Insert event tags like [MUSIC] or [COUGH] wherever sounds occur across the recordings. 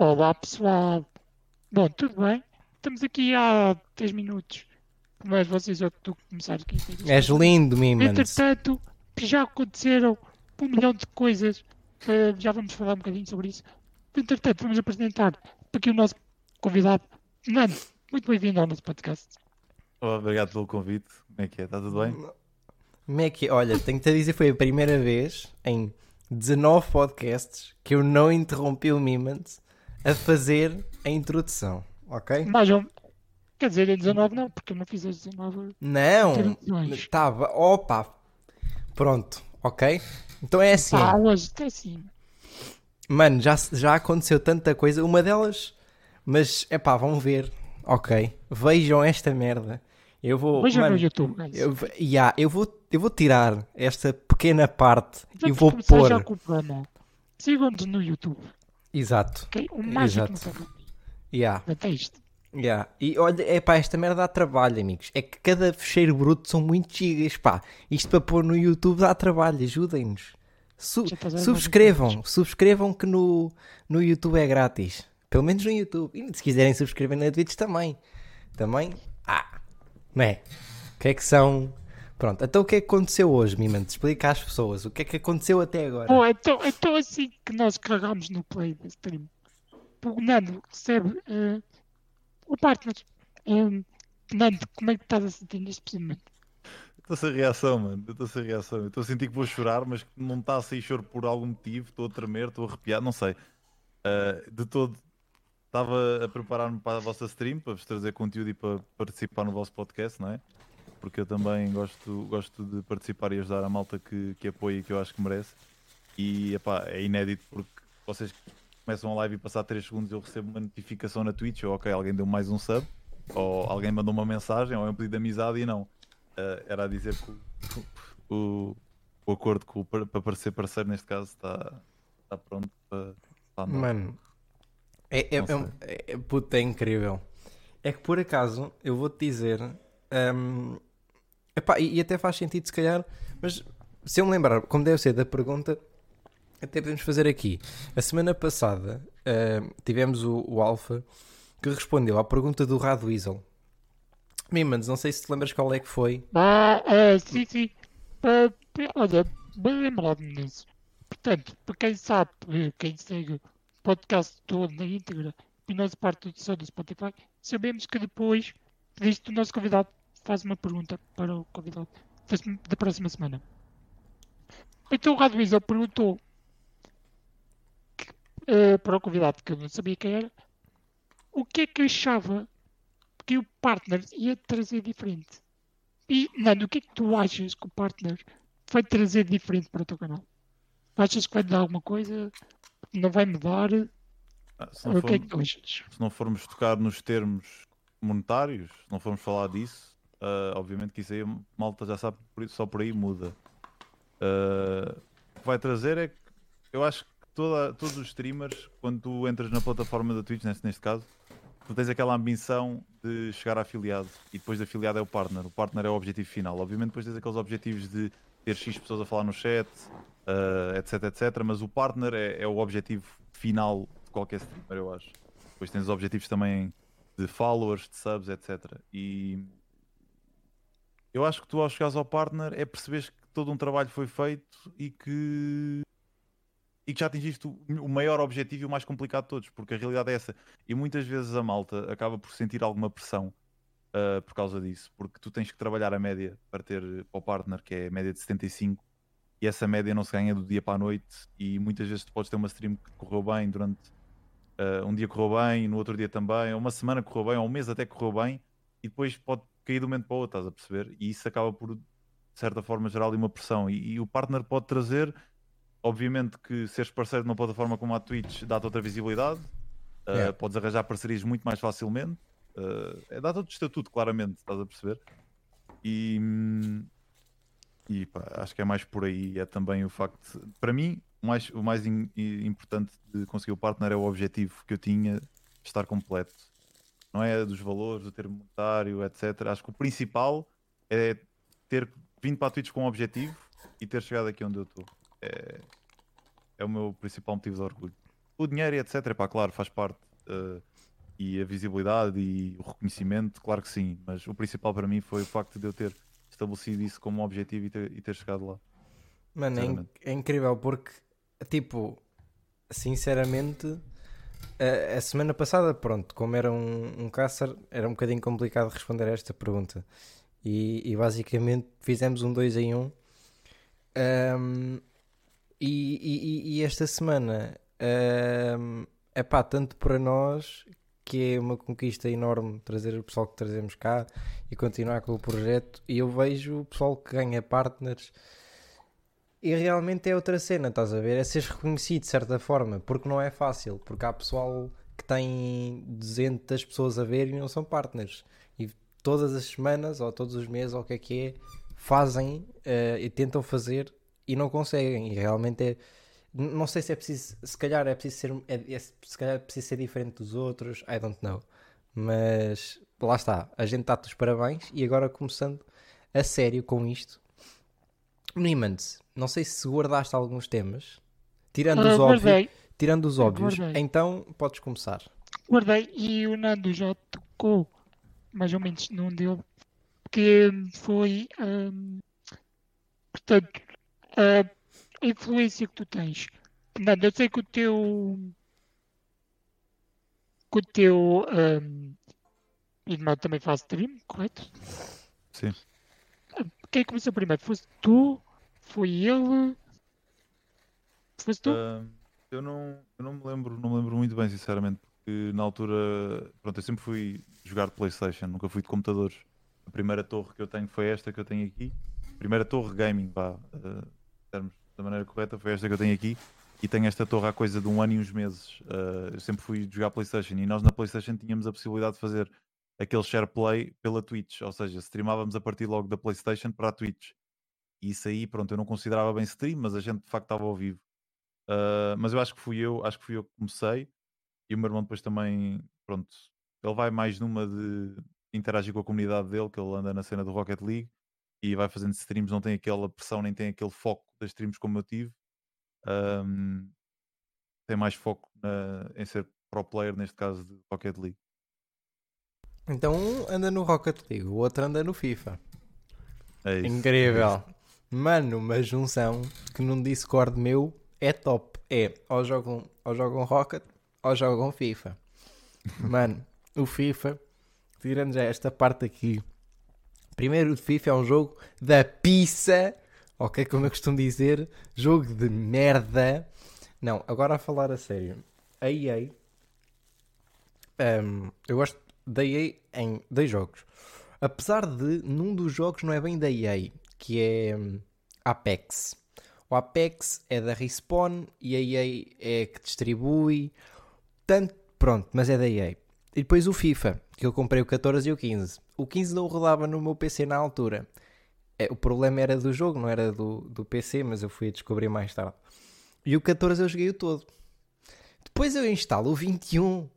Olá pessoal. Bom, tudo bem? Estamos aqui há 10 minutos. Mas vocês é que tu começaram aqui. És lindo, Mimans. Entretanto, já aconteceram um milhão de coisas. que já vamos falar um bocadinho sobre isso. Entretanto, vamos apresentar aqui o nosso convidado. Nando, muito bem-vindo ao nosso podcast. Obrigado pelo convite. Como é que é? Está tudo bem? Como é que é? Olha, tenho-te a dizer, foi a primeira vez em 19 podcasts que eu não interrompi o Mimans a fazer a introdução, ok? Mais um. Quer dizer, em 19 não, porque eu não fiz as 19. Não, estava, opa, pronto, ok? Então é assim, Pá, hoje até sim. mano, já, já aconteceu tanta coisa, uma delas, mas é pá, vão ver, ok? Vejam esta merda. Eu vou, Vejam mano, no YouTube. guys. eu, yeah, eu, vou, eu vou tirar esta pequena parte e vou pôr. já com o programa. Sigam-nos no YouTube. Exato. ok? O mágico Exato. programa. Yeah, Até isto. yeah. E olha, é pá, esta merda dá trabalho, amigos. É que cada fecheiro bruto são muitos gigas, pá. Isto para pôr no YouTube dá trabalho, ajudem-nos. Su- subscrevam, subscrevam que no, no YouTube é grátis. Pelo menos no YouTube. E se quiserem subscrever na Twitch também. Também. Ah, não é? O que é que são. Pronto, então o que é que aconteceu hoje, Mimante? Explica às pessoas o que é que aconteceu até agora. Bom, então, então assim que nós carregamos no play da stream, o Nando recebe eh, o partner. Eh, Nando, como é que estás a sentir neste precisamente? Estou sem reação, mano. Estou sem reação. Eu Estou a sentir que vou chorar, mas que não está a sair choro por algum motivo. Estou a tremer, estou a arrepiar, não sei. Ah, de todo, estava a preparar-me para a vossa stream, para vos trazer conteúdo e para participar no vosso podcast, não é? Porque eu também gosto, gosto de participar e ajudar a malta que, que apoia e que eu acho que merece. E epá, é inédito porque vocês começam a live e passar 3 segundos eu recebo uma notificação na Twitch, ou ok, alguém deu mais um sub, ou alguém mandou uma mensagem, ou é um pedido de amizade e não. Ah, era a dizer que o, o, o acordo com para parecer parceiro neste caso está, está pronto para, para. Mano, é, é, é, um- é, puta, é incrível. É que por acaso, eu vou-te dizer, hum, epá, e, e até faz sentido se calhar, mas se eu me lembrar, como deve ser da pergunta, até podemos fazer aqui. A semana passada hum, tivemos o, o Alfa que respondeu à pergunta do Radweasel. Mimans, não sei se te lembras qual é que foi. Ah, ah, sim, sim. Ah, olha, bem lembrado-me disso. Portanto, para quem sabe, eh, quem segue o podcast todo na íntegra e nossa parte do do Spotify, sabemos que depois disto o nosso convidado faz uma pergunta para o convidado da- próxima semana. Então o Radweasel perguntou que, eh, para o convidado, que eu não sabia quem era, o que é que achava que o partner ia trazer diferente. E, Nando, o que é que tu achas que o partner vai trazer diferente para o teu canal? Achas que vai mudar alguma coisa? Não vai mudar? Ah, se, não O que é formos, que tu achas? se não formos tocar nos termos monetários, se não formos falar disso, ah, obviamente que isso aí malta já sabe, só por aí muda. Ah, o que vai trazer é que eu acho que toda- todos os streamers, quando tu entras na plataforma da Twitch, neste, neste caso, tu tens aquela ambição de chegar a afiliado e depois de afiliado é o partner. O partner é o objetivo final. Obviamente, depois tens aqueles objetivos de ter X pessoas a falar no chat, ah, etc, etc. Mas o partner é, é o objetivo final de qualquer streamer, eu acho. Depois tens os objetivos também de followers, de subs, etc. E eu acho que tu, ao chegares ao partner, é perceberes que todo um trabalho foi feito e que e que já atingiste o maior objetivo e o mais complicado de todos, porque a realidade é essa. E muitas vezes a malta acaba por sentir alguma pressão ah, por causa disso, porque tu tens que trabalhar a média para ter para o partner, que é a média de 75, e essa média não se ganha do dia para a noite, e muitas vezes tu podes ter uma stream que correu bem durante ah, um dia correu bem, no outro dia também, ou uma semana correu bem, ou um mês até correu bem, e depois pode cair de um momento para o outro, estás a perceber? E isso acaba por, de certa forma, gerar ali uma pressão. E, e o partner pode trazer, obviamente, que seres parceiro de uma plataforma como a Twitch dá-te outra visibilidade, ah, Yeah. podes arranjar parcerias muito mais facilmente, ah, é dá-te outro estatuto, claramente, estás a perceber? E, e pá, acho que é mais por aí. É também o facto, de- para mim, o mais, o mais im- i- importante de conseguir o partner é o objetivo que eu tinha estar completo. Não é dos valores, do termo monetário, etc. Acho que o principal é ter vindo para a Twitch com um objetivo e ter chegado aqui onde eu estou. É, é o meu principal motivo de orgulho. o dinheiro e etc. Pá, claro, faz parte. eh, e a visibilidade e o reconhecimento, claro que sim. Mas o principal para mim foi o facto de eu ter estabelecido isso como objetivo e ter, e ter chegado lá. Mano, é, in- Sinceramente. é incrível porque, tipo, sinceramente, a, a semana passada, pronto, como era um, um era um bocadinho complicado responder a esta pergunta. E, e basicamente fizemos um 2 em 1. Um, Ahm, e, e- e- esta semana, é pá, tanto para nós, que é uma conquista enorme trazer o pessoal que trazemos cá e continuar com o projeto, e eu vejo o pessoal que ganha partners. E realmente é outra cena, estás a ver? É seres reconhecido de certa forma, porque não é fácil, porque há pessoal que tem 200 pessoas a ver e não são partners. E todas as semanas, ou todos os meses, ou o que é que é, fazem eh, e tentam fazer e não conseguem. E realmente é. Não sei se é preciso, se calhar é preciso ser, é, é- se calhar é preciso ser diferente dos outros, I don't know. Mas lá está, a gente dá-te os parabéns e agora começando a sério com isto. Nimans, não sei se guardaste alguns temas, tirando Ah, os óbvios, guardei, tirando os óbvios, guardei. então podes começar. guardei e o Nando já tocou mais ou menos num dele, que foi, hum, portanto, a influência que tu tens. Nando, eu sei que o teu, que o teu hum, irmão também faz stream, correto? Sim. Quem começou primeiro? Foste tu? Foi ele? Foste tu? Ah, eu, não, eu não me lembro, não me lembro muito bem, sinceramente, porque na altura, pronto, eu sempre fui jogar de Playstation, nunca fui de computadores. A primeira torre que eu tenho foi esta que eu tenho aqui. Primeira torre gaming, vá, em termos da maneira correta, foi esta que eu tenho aqui. E tenho esta torre há coisa de um ano e uns meses. Ah, eu sempre fui jogar Playstation e nós na Playstation tínhamos a possibilidade de fazer aquele share play pela Twitch, ou seja, streamávamos a partir logo da Playstation para a Twitch. E isso aí, pronto, eu não considerava bem stream, mas a gente de facto estava ao vivo. Uh, mas eu acho que fui eu, acho que fui eu que comecei e o meu irmão depois também, pronto, ele vai mais numa de interagir com a comunidade dele, que ele anda na cena do Rocket League e vai fazendo streams, não tem aquela pressão nem tem aquele foco das streams como eu tive. Um, tem mais foco na- em ser pro player, neste caso de Rocket League. Então um anda no Rocket League, o outro anda no FIFA. É isso. Incrível. Mano, uma junção que num Discord meu é top. É, ou jogam, ou jogam Rocket, ou jogam FIFA. [LAUGHS] Mano, o FIFA, tirando já esta parte aqui. Primeiro, o FIFA é um jogo da pizza. Ok, como eu costumo dizer, jogo de merda. Não, agora a falar a sério. A EA, um, eu gosto da EA em dois jogos. Apesar de num dos jogos não é bem da EA, que é hum, Apex. O Apex é da Respawn e a EA é que distribui. Tanto, pronto, mas é da EA. E depois o FIFA, que eu comprei o 14 e o 15. O 15 não rodava no meu PC na altura. É, o problema era do jogo, não era do, do PC, mas eu fui a descobrir mais tarde. E o 14 eu joguei o todo. Depois eu instalo o 21.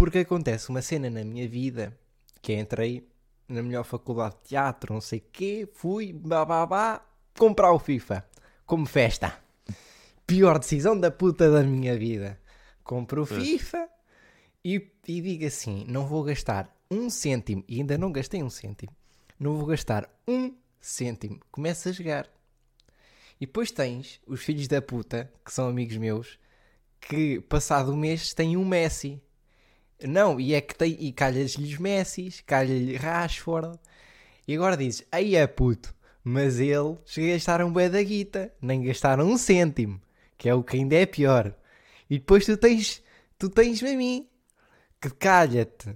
Porque acontece uma cena na minha vida que entrei na melhor faculdade de teatro, não sei o quê, fui, babá, comprar o FIFA. Como festa. Pior decisão da puta da minha vida. Compro o. FIFA e, e digo assim: não vou gastar um cêntimo, e ainda não gastei um cêntimo, não vou gastar um cêntimo. Começa a jogar. E depois tens os filhos da puta, que são amigos meus, que passado um mês têm um Messi. Não, e é que tem, e calhas-lhes Messis, calha-lhe Rashford, e agora dizes, aí é puto, mas ele chega a gastar um bué da guita, nem gastaram um cêntimo, que é o que ainda é pior. E depois tu tens, tu tens a mim, que calha-te,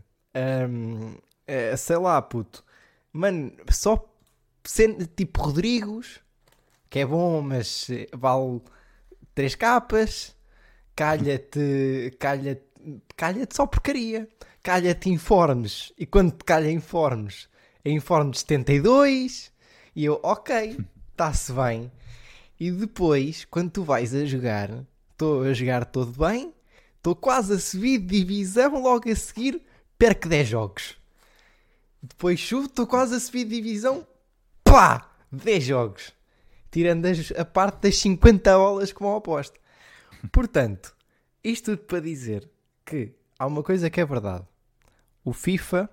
hum, eh, sei lá, puto, mano, só sendo tipo Rodrigos, que é bom, mas vale 3 capas, calha-te, calha-te, calha-te só porcaria, calha-te informes, e quando te calha informes, é informe 72, e eu, ok, [LAUGHS] está-se bem. E depois, quando tu vais a jogar, estou a jogar todo bem, estou quase a subir de divisão, logo a seguir, perco 10 jogos. Depois chuto, estou quase a subir de divisão, pá, 10 jogos. Tirando as- a parte das 50 bolas como aposto. Portanto, isto tudo para dizer que há uma coisa que é verdade. O FIFA,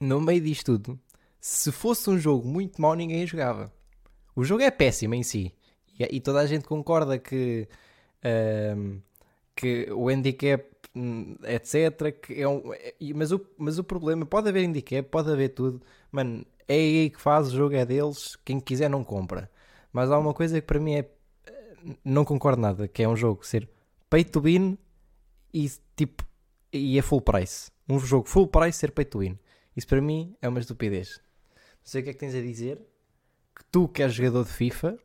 no meio disto tudo, se fosse um jogo muito mau, ninguém jogava. O jogo é péssimo em si. E, e toda a gente concorda que, ahm, que o handicap, hum, etc. Que é um, é- mas, o, mas o problema, pode haver handicap, pode haver tudo. Mano, é aí que faz, o jogo é deles. Quem quiser não compra. Mas há uma coisa que para mim é. Não concordo nada, que é um jogo ser pay to win e tipo. E é full price. Um jogo full price ser pay to win. Isso para mim é uma estupidez. Não sei o que é que tens a dizer. Que tu que és jogador de FIFA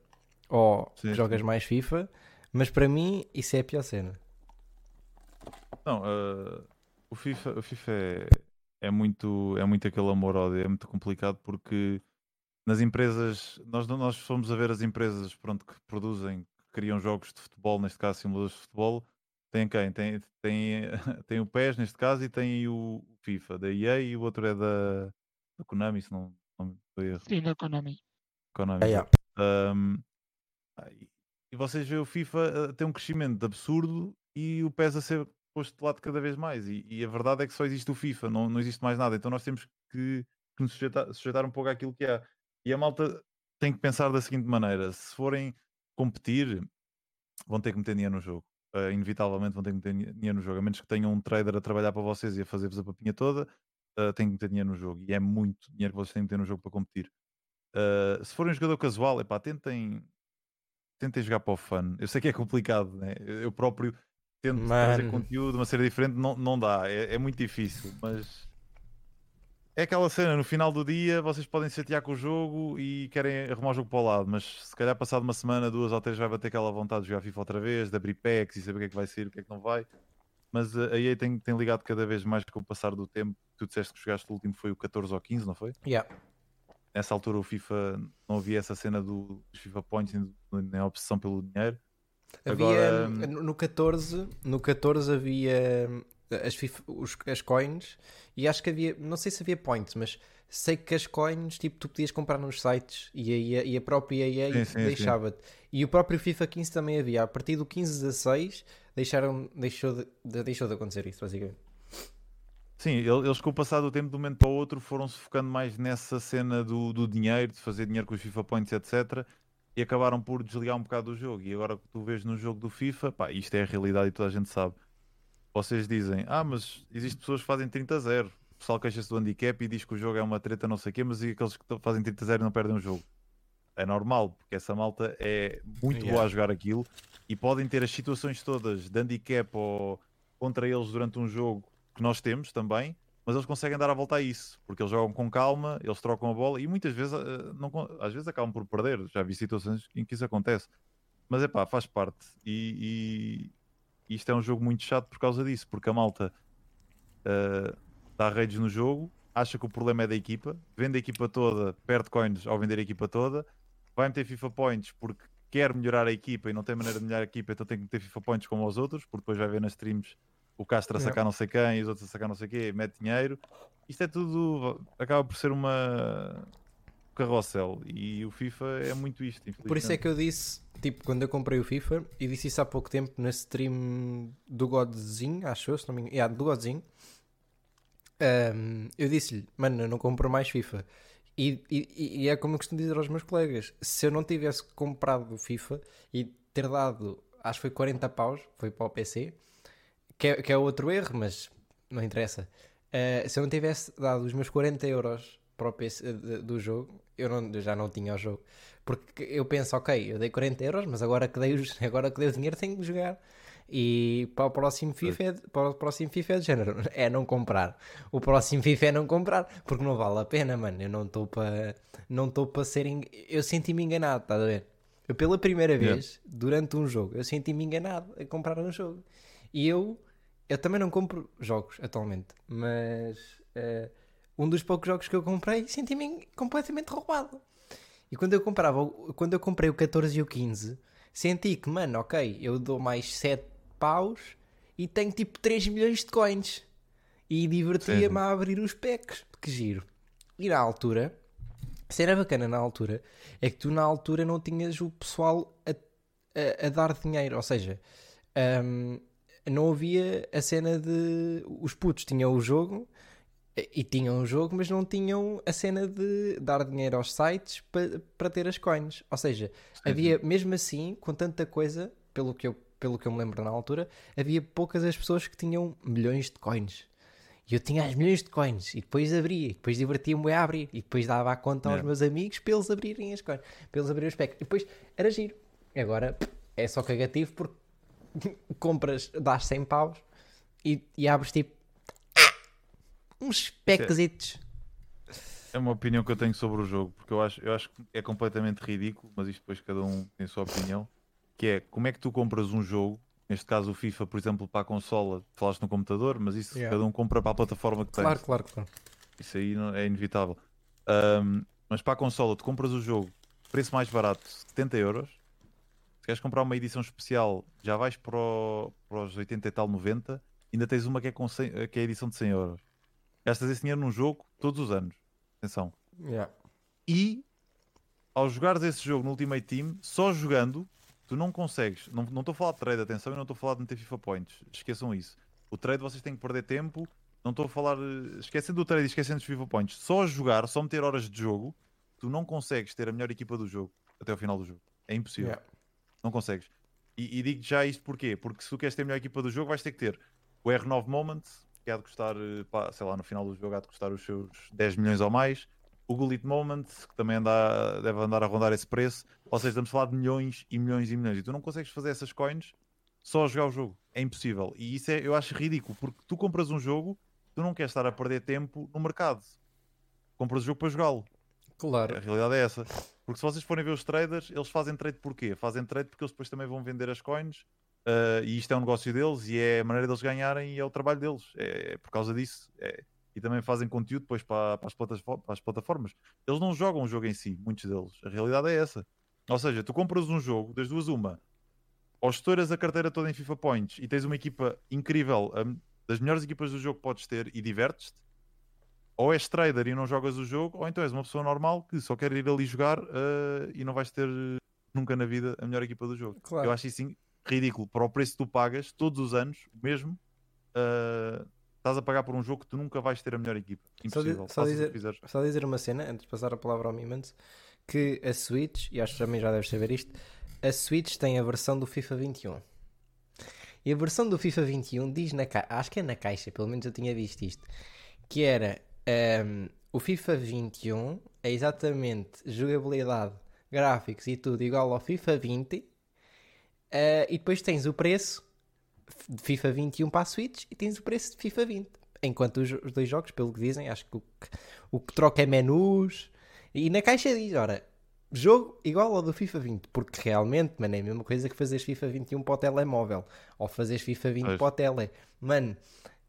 ou Sim, jogas mais FIFA, mas para mim isso é a pior cena. Não, eh, o FIFA, o FIFA é, é muito, é muito aquele amor-ódio, é muito complicado porque nas empresas, nós, nós fomos a ver as empresas pronto, que produzem, que criam jogos de futebol, neste caso simuladores de futebol, tem quem? Tem, tem, [LAUGHS] tem o PES neste caso e tem o FIFA da EA e o outro é da, da Konami, se não, não foi erro. Sim, na Konami. Konami. Ah, yeah. Um, ah, e- e vocês veem o FIFA a ter um crescimento absurdo e o PES a ser posto de lado cada vez mais. E, e a verdade é que só existe o FIFA, não, não existe mais nada. Então nós temos que, que nos sujeitar, sujeitar um pouco àquilo que há. E a malta tem que pensar da seguinte maneira: se forem competir, vão ter que meter dinheiro no jogo. Ah, inevitavelmente vão ter que meter dinhe- dinheiro no jogo, a menos que tenham um trader a trabalhar para vocês e a fazer-vos a papinha toda, ah, têm que meter dinheiro no jogo. E é muito dinheiro que vocês têm que meter no jogo para competir. Uh, se forem um jogador casual, epá, tentem, tentem jogar para o fun. Eu sei que é complicado, né? Eu próprio tento trazer Mano. conteúdo, uma série diferente, não, não dá, é, é muito difícil, mas é aquela cena, no final do dia vocês podem chatear com o jogo e querem arrumar o jogo para o lado, mas se calhar passado uma semana, duas ou três, vai bater aquela vontade de jogar FIFA outra vez, de abrir packs e saber o que é que vai sair, o que é que não vai. Mas uh, a EA tem, tem ligado cada vez mais com o passar do tempo. Tu disseste que jogaste o último foi o 14 ou 15, não foi? Yeah. nessa altura o FIFA não havia essa cena do, dos FIFA Points nem, a obsessão pelo dinheiro. Havia Agora, no no 14, no 14 havia hum, as, FIFA, os- as coins e acho que havia, não sei se havia points, mas sei que as coins tipo tu podias comprar nos sites e a, e a própria EA deixava-te. E o próprio FIFA 15 também havia. A partir do 15 16 deixaram, deixou, de, de- deixou de acontecer isso, basicamente. Sim, ele- eles com o passar do tempo, de um momento para o outro, foram-se focando mais nessa cena do, do dinheiro, de fazer dinheiro com os FIFA Points, etc. E acabaram por desligar um bocado do jogo. E agora que tu vês no jogo do FIFA, pá, isto é a realidade e toda a gente sabe. Vocês dizem, ah, mas existem pessoas que fazem 30-0. O pessoal queixa-se do handicap e diz que o jogo é uma treta, não sei o quê, mas e aqueles que fazem 30-0 e não perdem o jogo? É normal, porque essa malta é muito Yeah. boa a jogar aquilo e podem ter as situações todas de handicap ou contra eles durante um jogo que nós temos também, mas eles conseguem dar a volta a isso, porque eles jogam com calma, eles trocam a bola e muitas vezes, eh, não, às vezes acabam por perder. Já vi situações em que isso acontece, mas é pá, faz parte. E isto é um jogo muito chato por causa disso, porque a malta eh, dá raids no jogo, acha que o problema é da equipa, vende a equipa toda, perde coins ao vender a equipa toda, vai meter FIFA Points porque quer melhorar a equipa e não tem maneira de melhorar a equipa, então tem que meter FIFA Points como aos outros, porque depois vai ver nas streams o Castro a sacar não sei quem e os outros a sacar não sei quê, mete dinheiro. Isto é tudo, acaba por ser uma carrossel e o FIFA é muito isto, Por isso é que eu disse, tipo, quando eu comprei o FIFA, e disse isso há pouco tempo na stream do Godzinho, acho eu, se não me engano, yeah, do Godzinho, Ahm, eu disse-lhe, mano, eu não compro mais FIFA. E, e- e é como eu costumo dizer aos meus colegas: se eu não tivesse comprado o FIFA e ter dado, acho que foi 40 paus, foi para o PC, que é, que é outro erro, mas não interessa. Ah, se eu não tivesse dado os meus 40 euros para o PC do jogo, eu, não- eu já não tinha o jogo. Porque eu penso, ok, eu dei 40 euros, mas agora que dei, os- [LAUGHS] agora que dei o dinheiro tenho que jogar. E para o próximo FIFA é, de- para o próximo FIFA é de género, [LAUGHS] é não comprar. O próximo FIFA é não comprar, porque não vale a pena, mano. Eu não estou para não estou para ser eng- eu senti-me enganado, estás a ver? Eu pela primeira Yeah. vez, durante um jogo, eu senti-me enganado a comprar um jogo. E eu eu também não compro jogos atualmente, mas eh, um dos poucos jogos que eu comprei senti-me completamente roubado. E quando eu comprava, quando eu comprei o 14 e o 15, senti que, mano, ok, eu dou mais 7 paus e tenho tipo 3 milhões de coins. E divertia-me a abrir os packs. Que giro. E na altura, se era bacana na altura, é que tu na altura não tinhas o pessoal a, a- a dar dinheiro. Ou seja, ahm, não havia a cena de. Os putos tinham o jogo e tinham o jogo, mas não tinham a cena de dar dinheiro aos sites pa- para ter as coins. Ou seja, havia, mesmo assim, com tanta coisa, pelo que, eu, pelo que eu me lembro na altura, havia poucas as pessoas que tinham milhões de coins. E eu tinha as milhões de coins e depois abria, e depois divertia-me a abrir, e depois dava a conta aos Yeah. meus amigos para eles abrirem as coins, para eles abrirem os packs. E depois era giro. Agora é só cagativo porque [LAUGHS] compras, dás 100 paus e, e abres tipo uns packzitos. É uma opinião que eu tenho sobre o jogo, porque eu acho, eu acho que é completamente ridículo, mas isto depois cada um tem a sua opinião. Que é como é que tu compras um jogo, neste caso o FIFA, por exemplo, para a consola, falaste no computador, mas isso Yeah. cada um compra para a plataforma que tem. Claro, claro, claro. Isso aí não- é inevitável. Ahm, mas para a consola, tu compras o jogo, preço mais barato, 70 euros. Se queres comprar uma edição especial, já vais para, o- para os 80 e tal, 90. Ainda tens uma que é, com 100 que é a edição de 100 euros. Gastas esse dinheiro num jogo todos os anos. Atenção. Yeah. E ao jogares esse jogo no Ultimate Team, só jogando, tu não consegues. Não estou a falar de trade, atenção, e não estou a falar de meter FIFA Points. Esqueçam isso. O trade vocês têm que perder tempo. Não estou a falar. eh, Esquecendo do trade e esquecendo dos FIFA Points. Só jogar, só meter horas de jogo, tu não consegues ter a melhor equipa do jogo até ao final do jogo. É impossível. Yeah. Não consegues. E, e digo já isto porquê? Porque se tu queres ter a melhor equipa do jogo, vais ter que ter o R9 Moment, que há de custar, eh, pá, sei lá, no final do jogo há de custar os seus 10 milhões ou mais. O Gullit Moment, que também anda, deve andar a rondar esse preço. Ou seja, estamos a falar de milhões e milhões e milhões. E tu não consegues fazer essas coins só a jogar o jogo. É impossível. E isso é, eu acho ridículo, porque tu compras um jogo, tu não queres estar a perder tempo no mercado. Compras o jogo para jogá-lo. A Claro. realidade é essa. Porque se vocês forem ver os traders, eles fazem trade porquê? Fazem trade porque eles depois também vão vender as coins ah, e isto é um negócio deles e é a maneira deles ganharem e é o trabalho deles. É, é por causa disso. É- E também fazem conteúdo depois para, para as para as plataformas. Eles não jogam o jogo em si, muitos deles. A realidade é essa. Ou seja, tu compras um jogo, das duas uma, ou estouras a carteira toda em FIFA Points e tens uma equipa incrível, a- das melhores equipas do jogo que podes ter e divertes-te, ou és trader e não jogas o jogo, ou então és uma pessoa normal que só quer ir ali jogar eh, e não vais ter nunca na vida a melhor equipa do jogo. Claro. Eu acho isso ridículo. Para o preço que tu pagas todos os anos, mesmo, eh, estás a pagar por um jogo que tu nunca vais ter a melhor equipa. Só Impossível. só o dizer-. Só dizer uma cena, antes de passar a palavra ao Mimans, que a Switch, e acho que também já deves saber isto, a Switch tem a versão do FIFA 21. E a versão do FIFA 21 diz na caixa, acho que é na caixa, pelo menos eu tinha visto isto, que era ehm, o FIFA 21 é exatamente jogabilidade, gráficos e tudo igual ao FIFA 20, eh, e depois tens o preço de FIFA 21 para a Switch e tens o preço de FIFA 20. Enquanto os, os dois jogos, pelo que dizem, acho que o que, o que troca é menus. E na caixa diz, ora, jogo igual ao do FIFA 20. Porque realmente, mano, é a mesma coisa que fazeres FIFA 21 para o telemóvel. Ou fazeres FIFA 20 Pois. para o tele. Mano,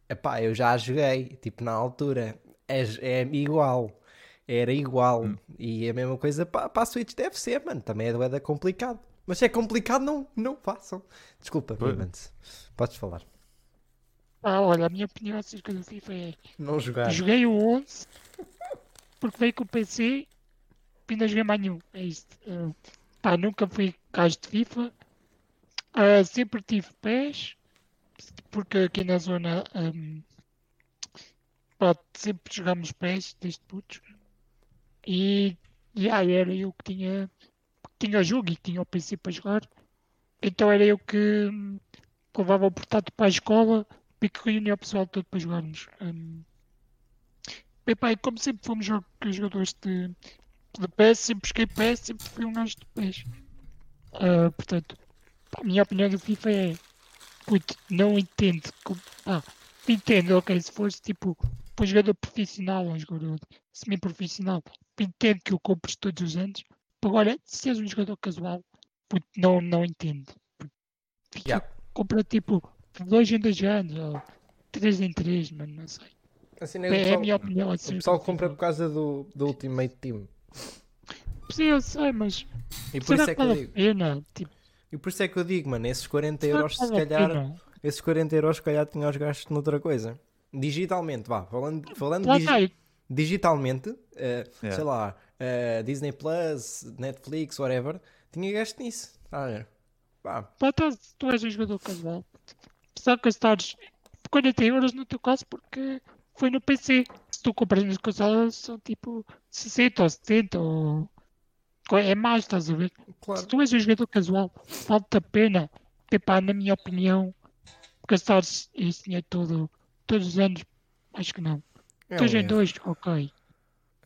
epá, eu já joguei, tipo, na altura. É, é igual. Era igual. E a mesma coisa para, para a Switch deve ser, mano. Também é doeda complicado. Mas se é complicado, não, não façam. Desculpa. Mimans. Podes falar. Ah, olha, a minha opinião acerca do FIFA é. Não jogar. Joguei o 11 porque veio com o PC e ainda joguei mais nenhum. É isto. Uh, pá, nunca fui caso de FIFA. Ah, sempre tive pés porque aqui na zona um, pá, sempre jogamos pés desde putos. E, e aí era eu que tinha, tinha jogo e tinha o PC para jogar. Então era eu que, hum, levava o portátil para a escola e que reunia o pessoal todo para jogarmos. hum. E como sempre fomos jo- jogadores de, de sempre busquei PES, sempre fui um gajo de PES. Ah, portanto, a minha opinião do FIFA é puto, não entendo como, ah, entendo, ok, se fosse tipo um jogador profissional ou um jogador semi-profissional, entendo que o compres todos os anos. Agora, se és um jogador casual, não, não entendo. Fica, Yeah. compra tipo dois em dois anos ou três em três, mano, não sei. Assim, né, É, o a pessoal, minha opinião. o acerca pessoal compra FIFA. por causa do, do Ultimate Team. Sim, eu sei, mas E por será isso é que que eu digo. pena? Tipo, E por isso é que eu digo, mano, esses 40 será euros se calhar. pena? Esses 40 euros se calhar tinha os gastos noutra coisa. Digitalmente, vá, falando, falando digi- digitalmente, eh, Yeah. sei lá, eh, Disney Plus, Netflix, whatever, tinha gasto nisso. Tá a ver? Pá, Pá, tá, se tu és um jogador casual, só gastares 40 euros no teu caso porque foi no PC. Se tu compras nas consolas são tipo 60 ou 70 ou... É mais, estás a ver? claro. Se tu és um jogador casual, vale-te a pena, epá, na minha opinião, gastares esse dinheiro todo, todos os anos, acho que não. É Dois em dois, ok.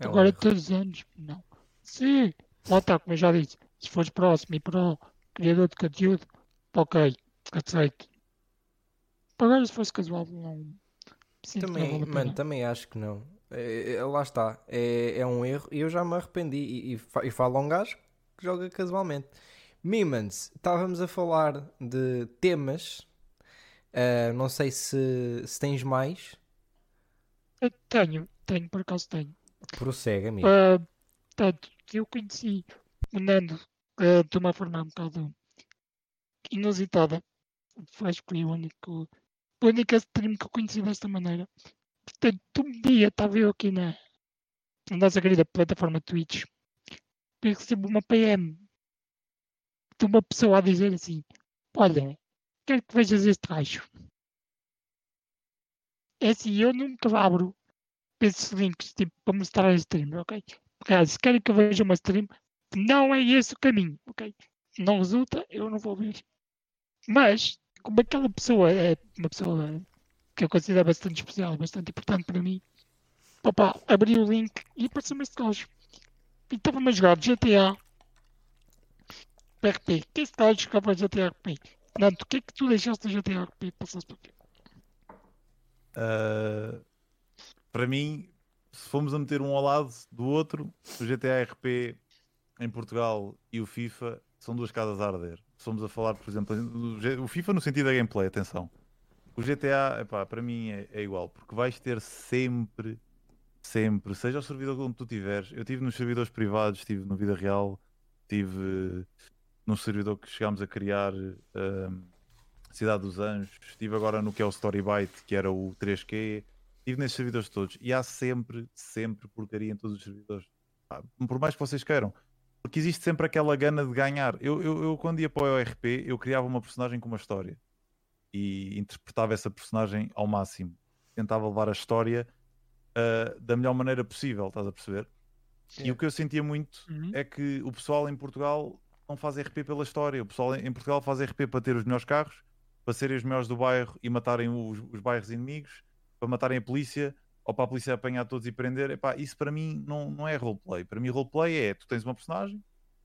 É Agora erro. todos os anos, não. Se, lá está, como eu já disse, se fores próximo e pro criador de conteúdo, ok, aceito. Agora se fosse casual, não. Sinto que não Também, vale mano, também acho que não. É, é- lá está. É, é um erro e eu já me arrependi. E, e, e falo a um gajo que joga casualmente. Mimans, estávamos a falar de temas. Ah, não sei se, se tens mais. Eu tenho, tenho, por acaso tenho. Prossegue, amigo. Ah, Portanto, eu conheci o Nando ah, de uma forma um bocado inusitada. Acho que foi o único, o único stream que eu conheci desta maneira. Portanto, um dia estava eu aqui na, na nossa querida plataforma Twitch e recebo uma PM de uma pessoa a dizer assim: Olha, quero que vejas este raio. É assim, eu nunca abro esses links tipo, para mostrar a stream, ok? Porque se querem que eu veja uma stream, não é esse o caminho, ok? Não resulta, eu não vou ver. Mas, como aquela pessoa é uma pessoa que eu considero bastante especial, bastante importante para mim, papá, abri o link e apareceu-me este gajo. E estava-me a jogar GTA RP. Que este gajo jogava GTA RP? Nanto, o que é que tu deixaste do GTA RP e passaste para quê? Uh, para mim, se formos a meter um ao lado do outro, o GTA RP em Portugal e o FIFA são duas casas a arder. Se formos a falar, por exemplo, o FIFA no sentido da gameplay, atenção. O GTA, epá, para mim é, é igual, porque vais ter sempre, sempre, seja o servidor onde tu tiveres. Eu estive nos servidores privados, estive no vida real, estive num servidor que chegámos a criar. um, Cidade dos Anjos, estive agora no que é o Storybyte, que era o 3Q, estive nesses servidores todos e há sempre, sempre porcaria em todos os servidores. Ah, Por mais que vocês queiram, porque existe sempre aquela gana de ganhar. Eu, eu, eu, quando ia para o RP, eu criava uma personagem com uma história e interpretava essa personagem ao máximo. Tentava levar a história ah, da melhor maneira possível, estás a perceber? E Yeah. o que eu sentia muito Uhum. é que o pessoal em Portugal não faz RP pela história. O pessoal em Portugal faz RP para ter os melhores carros, para serem os melhores do bairro e matarem os, os bairros inimigos, para matarem a polícia ou para a polícia apanhar todos e prender. Epá, isso para mim não, não é roleplay. Para mim, roleplay é tu tens uma personagem,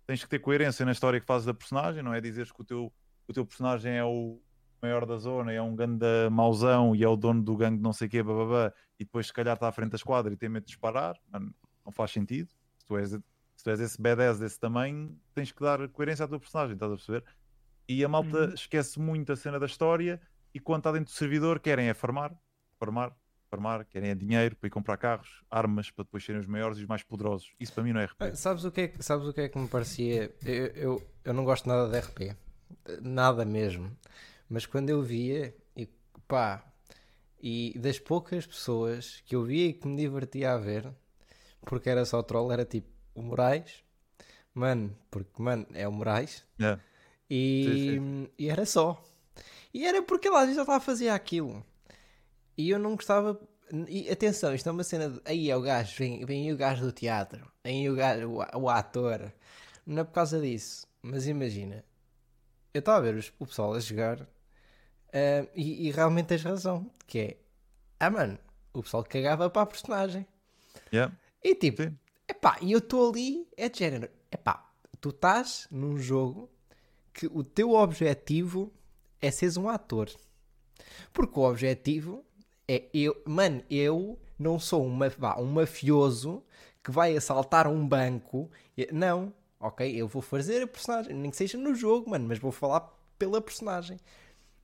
tens que ter coerência na história que fazes da personagem, não é dizeres que o teu, o teu personagem é o maior da zona, é um gangue da mauzão e é o dono do gangue de não sei o quê, bababá, e depois se calhar está à frente da esquadra e tem medo de disparar. Mano, não faz sentido. Se tu és, se tu és esse B10 desse tamanho, tens que dar coerência à tua personagem, estás a perceber? E a malta Uhum. esquece muito a cena da história e quando está dentro do servidor querem é farmar, farmar, farmar, querem é dinheiro para ir comprar carros, armas para depois serem os maiores e os mais poderosos. Isso para mim não é RP. Ah, Sabes o, que é, que- sabes o que é que me parecia? Eu, eu, eu não gosto nada de RP. Nada mesmo. Mas quando eu via, e pá, e das poucas pessoas que eu via e que me divertia a ver, porque era só troll, era tipo o Moraes, mano, porque, mano, é o Moraes, É. e, Sim, e era só. E era porque vezes já estava a fazer aquilo. E eu não gostava. E atenção, isto é uma cena de. Aí é o gajo, vem, vem o gajo do teatro, aí o, gajo, o, o ator. Não é por causa disso. Mas imagina, eu estava a ver os- o pessoal a jogar ah, e, e realmente tens razão. Que é. Ah, mano, o pessoal cagava para a personagem. Yeah. E tipo, Sim. epá, e eu estou ali, é de género, epá, tu estás num jogo que o teu objetivo é seres um ator. Porque o objetivo é eu, mano, eu não sou vá, um mafioso que vai assaltar um banco. Não, ok, eu vou fazer a personagem, nem que seja no jogo, mano, mas vou falar pela personagem.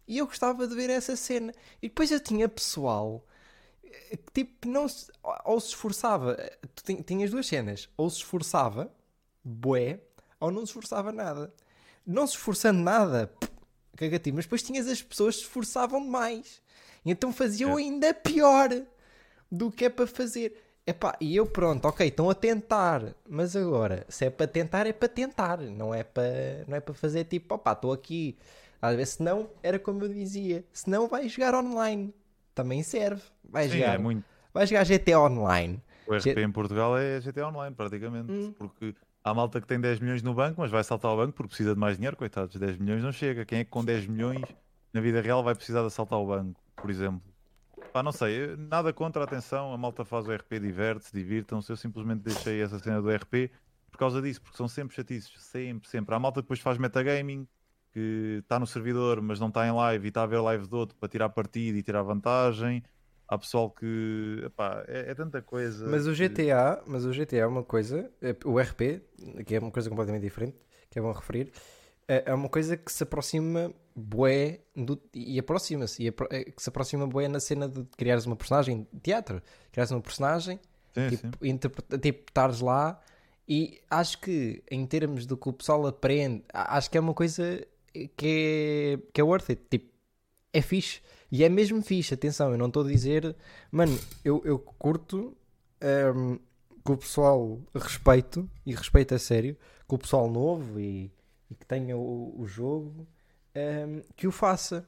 E eu gostava de ver essa cena. E depois eu tinha pessoal que tipo, não se, ou se esforçava, tu tin- tinhas duas cenas, ou se esforçava, bué, ou não se esforçava nada. Não se esforçando nada, cagativo, mas depois tinhas as pessoas que se esforçavam demais. Então faziam É. ainda pior do que é para fazer. Epá, e eu pronto, ok, estão a tentar, mas agora, se é para tentar, é para tentar, não é para, não é para fazer tipo, opá, estou aqui, às vezes, se não, era como eu dizia, se não, vai jogar online, também serve, vai Sim, jogar, é muito. vai jogar GT online, O RP em Portugal é GTA Online, praticamente. Hum. Porque há malta que tem 10 milhões no banco, mas vai saltar ao banco porque precisa de mais dinheiro, coitados. 10 milhões não chega. Quem é que com 10 milhões na vida real vai precisar de assaltar o banco, por exemplo? Pá, não sei, nada contra atenção, a malta faz o RP, diverte-se, divirtam-se. Eu simplesmente deixei essa cena do RP por causa disso, porque são sempre chatices, sempre, sempre. Há malta que depois faz metagaming, que está no servidor, mas não está em live e está a ver live do outro para tirar partido e tirar vantagem. Há pessoal que. epá, é, é tanta coisa. Mas o GTA, mas o GTA é uma coisa, é- o RP, que é uma coisa completamente diferente, que é bom referir, é é uma coisa que se aproxima bué do, e aproxima-se, e apro- é que se aproxima bué na cena de criares uma personagem de teatro, criares uma personagem, Sim, sim. tipo, interpre- tipo, estares lá e acho que em termos do que o pessoal aprende, acho que é uma coisa que é, que é worth it, tipo, é fixe. E é mesmo fixe, atenção, eu não estou a dizer, mano, eu, eu curto ehm, que o pessoal respeito e respeito a sério, que o pessoal novo e, e que tenha o, o jogo ehm, que o faça.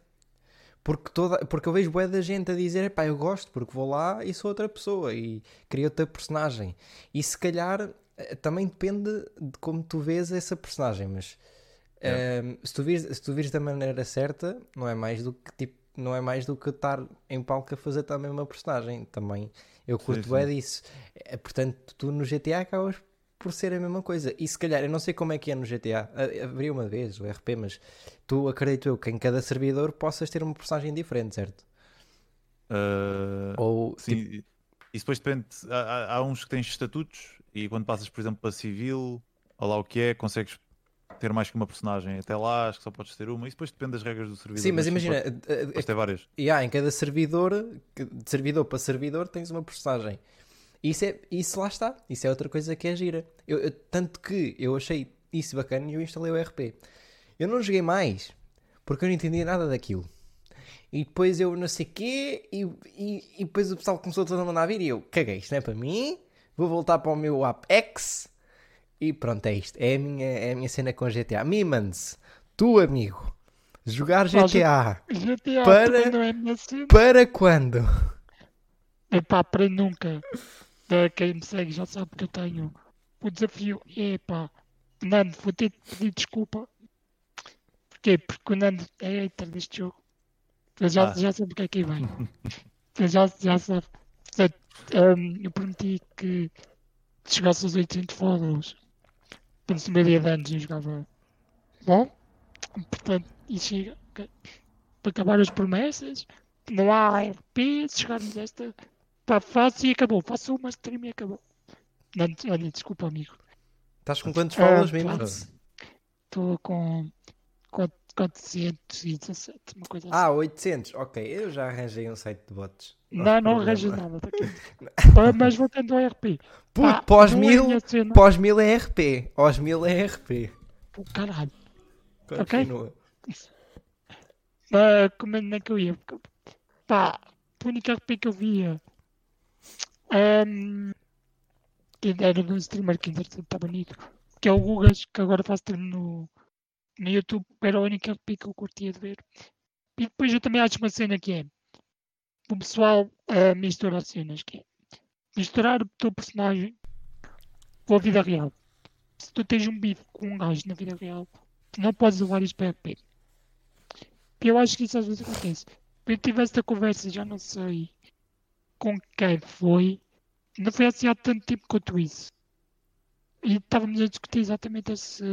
Porque, toda, porque eu vejo bué da gente a dizer, pá, eu gosto porque vou lá e sou outra pessoa e crio outra personagem. E se calhar eh, também depende de como tu vês essa personagem, mas É. ehm, se, tu vires, se tu vires da maneira certa, não é mais do que tipo, não é mais do que estar em palco a fazer também uma personagem. Também eu curto Sim, sim. disso. Eh, Portanto, tu no GTA acabas por ser a mesma coisa. E se calhar, eu não sei como é que é no GTA, haveria uma vez o RP, mas tu acredito eu que em cada servidor possas ter uma personagem diferente, certo? Ah, Ou Sim, tipo, e- isso depois depende. Há, há- uns que têm estatutos e quando passas, por exemplo, para civil, ou lá o que é, consegues ter mais que uma personagem. Até lá, acho que só podes ter uma. Isso depois depende das regras do servidor. sim, mas imagina, Podes, eh, eh, podes ter várias. E há em cada servidor, de servidor para servidor, tens uma personagem. Isso, é, isso lá está. Isso é outra coisa que é gira. Eu, eu- tanto que eu achei isso bacana e eu instalei o RP. Eu não joguei mais porque eu não entendia nada daquilo. E depois eu não sei quê, e, e, e depois o pessoal começou todo a mandar vir e eu caguei, isto não é para mim, vou voltar para o meu Apex e pronto, é isto. É a minha, é a minha cena com GTA. Mimans, tu amigo, jogar GTA GTA Para- é para quando? Epá, para nunca. Eh, Quem me segue já sabe que eu tenho o desafio. Epá, Nando, vou ter de pedir desculpa. Porquê? Porque o Nando é hater deste jogo. Já, Ah. já sabe o que é que vem. [LAUGHS] Já, já sabe. Portanto, ehm, eu prometi que chegasse aos 800 followers. Quando se meia de anos eu jogava bom. Portanto, e chega. ok. Para acabar as promessas, não há RP, se chegarmos a esta. Pá, faço e acabou. Faço uma stream e acabou. Não, olha, desculpa, amigo. Estás com quantos Ah, followers, pá. Mimans? Estou com 417, uma coisa assim. Ah, 800. Ok, eu já arranjei um site de bots. não, não arranjas nada. Ah, [LAUGHS] Mas voltando ao RP. Puto, Pá, pós é mil, pós mil é RP. Pós mil é RP. Pô, Caralho. Continua. [LAUGHS] Ah, como é que eu ia? Pá, o único RP que eu via. Que era de um streamer que está bonito. Que é o Gugas, que agora faz stream no, no YouTube. Era o único RP que eu curtia de ver. E depois eu também acho uma cena que é. O pessoal a misturar cenas, que é misturar o teu personagem com a vida real. Se tu tens um bife com um gajo na vida real, tu não podes levar isto para RP. Eu acho que isso às vezes acontece. Eu tive esta conversa, já não sei com quem foi. Não foi assim há tanto tempo quanto isso. E estávamos a discutir exatamente esse,